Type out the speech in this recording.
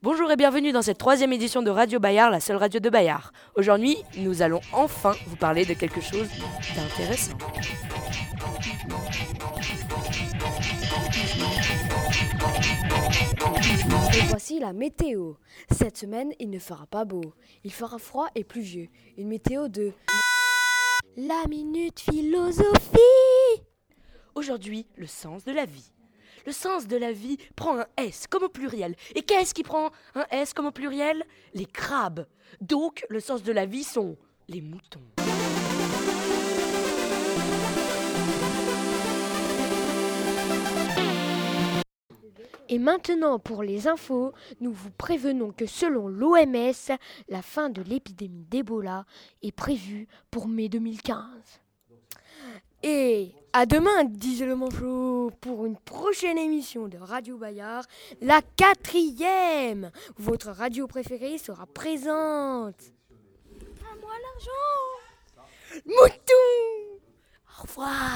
Bonjour et bienvenue dans cette troisième édition de Radio Bayard, la seule radio de Bayard. Aujourd'hui, nous allons enfin vous parler de quelque chose d'intéressant. Et voici la météo. Cette semaine, il ne fera pas beau. Il fera froid et pluvieux. Une météo de... La minute philosophie Aujourd'hui, le sens de la vie. Le sens de la vie prend un S comme au pluriel. Et qu'est-ce qui prend un S comme au pluriel? Les crabes. Donc, le sens de la vie sont les moutons. Et maintenant, pour les infos, nous vous prévenons que selon l'OMS, la fin de l'épidémie d'Ebola est prévue pour mai 2015. À demain, disait le manchot, pour une prochaine émission de Radio Bayard, la quatrième. Votre radio préférée sera présente. À moi l'argent Mouton Au revoir